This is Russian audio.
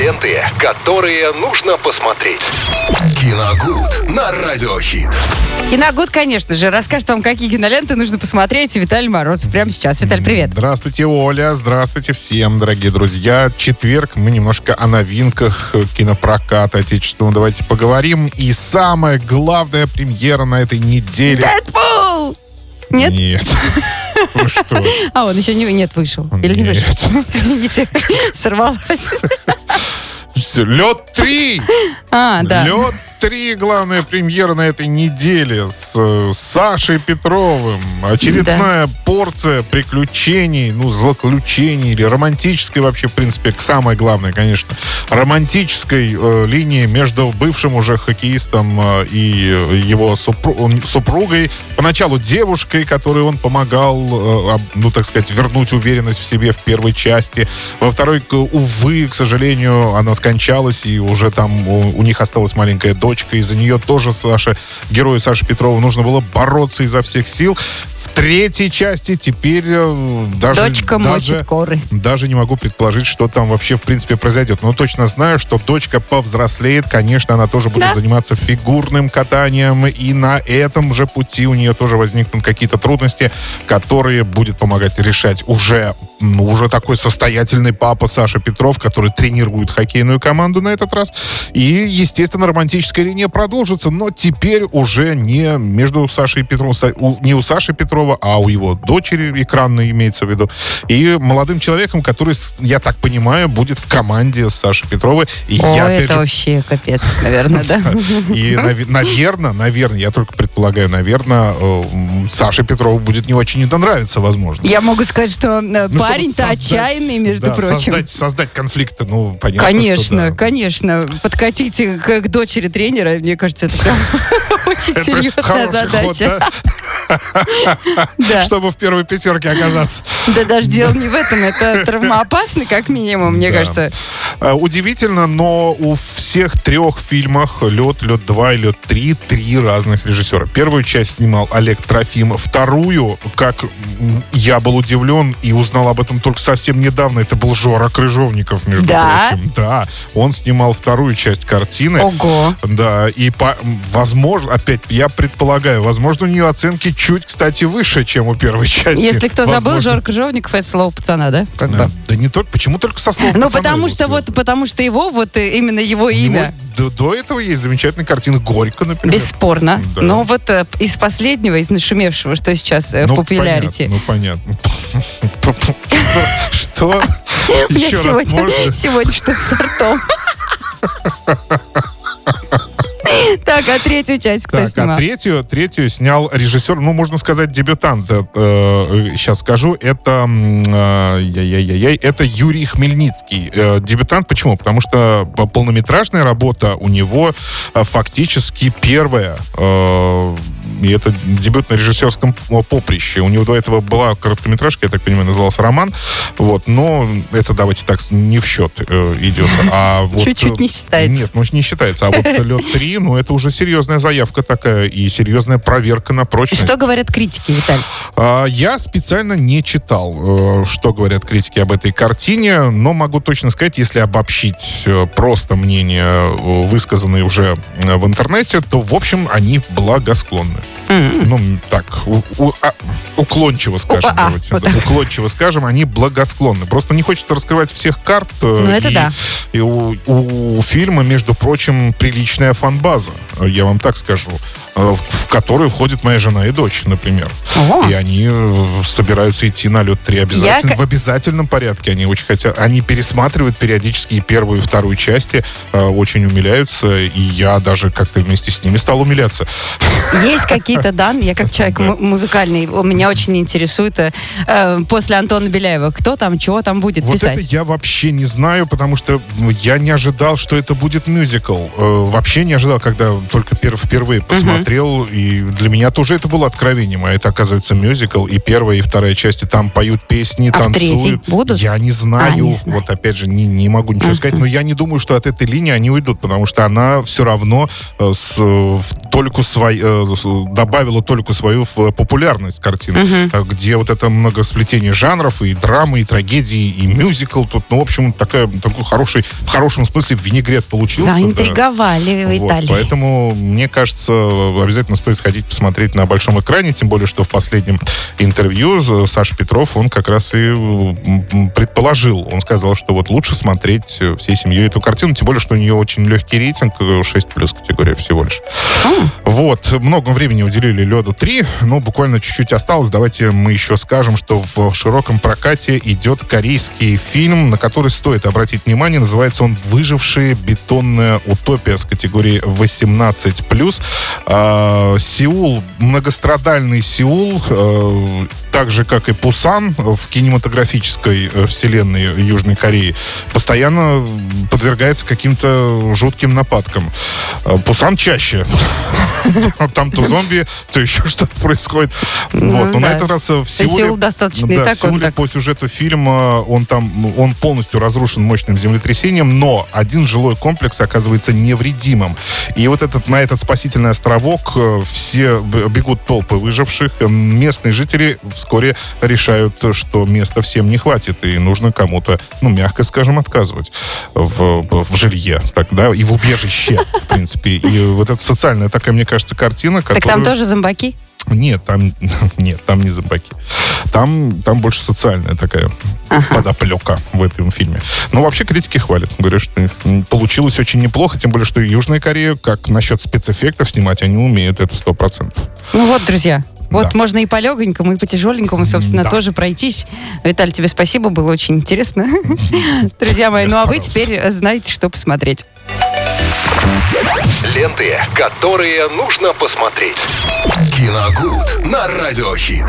Киноленты, которые нужно посмотреть. Киногуд на Радиохит. Киногуд, конечно же, расскажет вам, какие киноленты нужно посмотреть. Виталий Морозов прямо сейчас. Виталий, привет. Здравствуйте, Оля. Здравствуйте всем, дорогие друзья. Четверг. Мы немножко о новинках кинопроката отечественного давайте поговорим. И самая главная премьера на этой неделе. Дэдпул! Нет? Нет. Что? А он еще не, нет, вышел. Или не вышел? Извините, сорвалась. Лед 3! А, да. Лед 3, главная премьера на этой неделе с э, Сашей Петровым. Очередная порция приключений, ну, злоключений или романтической вообще, в принципе, самое главное, конечно, романтической э, линии между бывшим уже хоккеистом э, и его супру- супругой. Поначалу девушкой, которой он помогал, э, ну, так сказать, вернуть уверенность в себе в первой части. Во второй, увы, к сожалению, она скончалась, и уже там у, у них осталась маленькая дочка. Из-за нее тоже Саша, герою Саши Петрова, нужно было бороться изо всех сил. В третьей части теперь э, даже... Дочка даже, коры. даже не могу предположить, что там вообще в принципе произойдет. Но точно знаю, что дочка повзрослеет. Конечно, она тоже будет Да. заниматься фигурным катанием. И на этом же пути у нее тоже возникнут какие-то трудности, которые будет помогать решать уже, ну, уже такой состоятельный папа Саша Петров, который тренирует хоккейную команду на этот раз. И, естественно, романтическая линия продолжится, но теперь уже не между Сашей Петровым, Са- у- не у Саши Петрова, а у его дочери экранной имеется в виду, и молодым человеком, который, я так понимаю, будет в команде Саши Петровой. И О, я, это же, вообще капец, наверное, да? и, наверное, наверное, я только предполагаю, наверное, Саше Петрову будет не очень это нравиться, возможно. Я могу сказать, что э, Ну, парень-то отчаянный, между прочим. Создать, конфликты, ну, понятно, Конечно, что да. конечно. Подкатить к, к дочери тренера, мне кажется, это прям очень Это серьезная задача. да? Да. Чтобы в первой пятерке оказаться. Да даже дело не в этом, это травмоопасно, как минимум, мне кажется. А, Удивительно, но у всех трех фильмах «Лед», «Лед 2» и «Лед 3» три разных режиссера. Первую часть снимал Олег Трофим. Вторую, как я был удивлен и узнал об этом только совсем недавно, это был Жора Крыжовников, между прочим. Да, он снимал вторую часть картины. Ого. Да, и по, возможно, опять, я предполагаю, возможно, у нее оценки чуть, кстати, выше, чем у первой части. Если кто забыл, Возможно. Жор Крыжовников это слово пацана, да? Как Да, бы. да не только, почему только со слов Ну, потому что вот, потому что его, вот э, именно его У него имя. До, до этого есть замечательная картина «Горько», например. Бесспорно. Да. Но вот э, из последнего, из нашумевшего, что сейчас э, в Ну, популярите. понятно, Ну, понятно. Что? У меня Еще раз можно? сегодня что-то с ртом. Так, а третью часть кто Так, а снимал? третью, третью снял режиссер, ну, можно сказать, дебютант. Э, э, сейчас скажу, это, э, яй-яй-яй-яй, это Юрий Хмельницкий. Э, дебютант почему? Потому что по- полнометражная работа у него э, фактически первая. э, и это дебют на режиссерском поприще. У него до этого была короткометражка, я так понимаю, назывался «Роман». Вот, но это, давайте так, не в счет э, идет. А вот, Чуть-чуть не э, считается. Нет, ну не считается. А вот «Лед 3», ну это уже серьезная заявка такая и серьезная проверка на прочность. Что говорят критики, Виталий? А, Я специально не читал, э, что говорят критики об этой картине, но могу точно сказать, если обобщить э, просто мнения, э, высказанные уже в интернете, то, в общем, они благосклонны. Ну, так, у- у- а, уклончиво скажем, а, давайте. вот да, уклончиво скажем, они благосклонны. Просто не хочется раскрывать всех карт. э, Ну, это и, да. И у, у фильма, между прочим, приличная фан-база, э, я вам так скажу, э, в, которую входит моя жена и дочь, например. Ого. И они э, собираются идти на лед 3 обязательно. Я- В обязательном порядке. Они очень хотят. Они пересматривают периодически и первую, и вторую части, очень умиляются. И я даже как-то вместе с ними стал умиляться. Есть какие-то данные, я как человек му- музыкальный, меня очень интересует э, э, после Антона Беляева, кто там, чего там будет Вот писать. это я вообще не знаю, потому что я не ожидал, что это будет мюзикл. Э, вообще не ожидал, когда только пер- впервые посмотрел. И для меня тоже это было откровением. А это, оказывается, мюзикл. И первая, и вторая части там поют песни, А танцуют. будут? Я не знаю. А, не знаю. Вот опять же, не, не могу ничего сказать. Но я не думаю, что от этой линии они уйдут, потому что она все равно э, с, э, в только свой, э, добавила только свою популярность картины, угу. где вот это многосплетение жанров, и драмы, и трагедии, и мюзикл. Тут, ну, в общем, такая, такой хороший, в хорошем смысле винегрет получился. Заинтриговали да. в Италии. Вот, поэтому, мне кажется, обязательно стоит сходить посмотреть на большом экране, тем более, что в последнем интервью Саша Петров, он как раз и предположил, он сказал, что вот лучше смотреть э, всей семьей эту картину, тем более, что у нее очень легкий рейтинг, 6 э, плюс категория всего лишь. Mm. Вот, много времени уделили Леду 3, но буквально чуть-чуть осталось. Давайте мы еще скажем, что в широком прокате идет корейский фильм, на который стоит обратить внимание. Называется он «Выжившие. Бетонная утопия» с категории 18+. А, Сеул, многострадальный Сеул, а, так же, как и Пусан в кинематографической э, вселенной Южной Кореи, постоянно подвергается каким-то жутким нападкам. А, Пусан чаще. Там то зомби, то еще что-то происходит. Ну вот. Но на этот раз в Сеуле... достаточно да, так, по сюжету фильма он там, он полностью разрушен мощным землетрясением, но один жилой комплекс оказывается невредимым. И вот этот, на этот спасительный островок э, все бегут толпы выживших. Местные жители вскоре решают, что места всем не хватит, и нужно кому-то, ну, мягко скажем, отказывать в, в жилье, так, да, и в убежище, в принципе. И вот это социальная такая, мне кажется, картина, которую... Так там тоже зомбаки? Нет, там нет, там не зомбаки. Там, там больше социальная такая ага. подоплека в этом фильме. Но вообще критики хвалят. Говорят, что получилось очень неплохо, тем более, что Южная Корея, как насчет спецэффектов снимать, они умеют это сто процентов. Ну вот, друзья, вот да. можно и по легонькому, и по тяжеленькому, собственно, да. тоже пройтись. Виталий, тебе спасибо, было очень интересно. Друзья мои, ну а вы теперь знаете, что посмотреть. Ленты, которые нужно посмотреть. Киногуд на радиохит.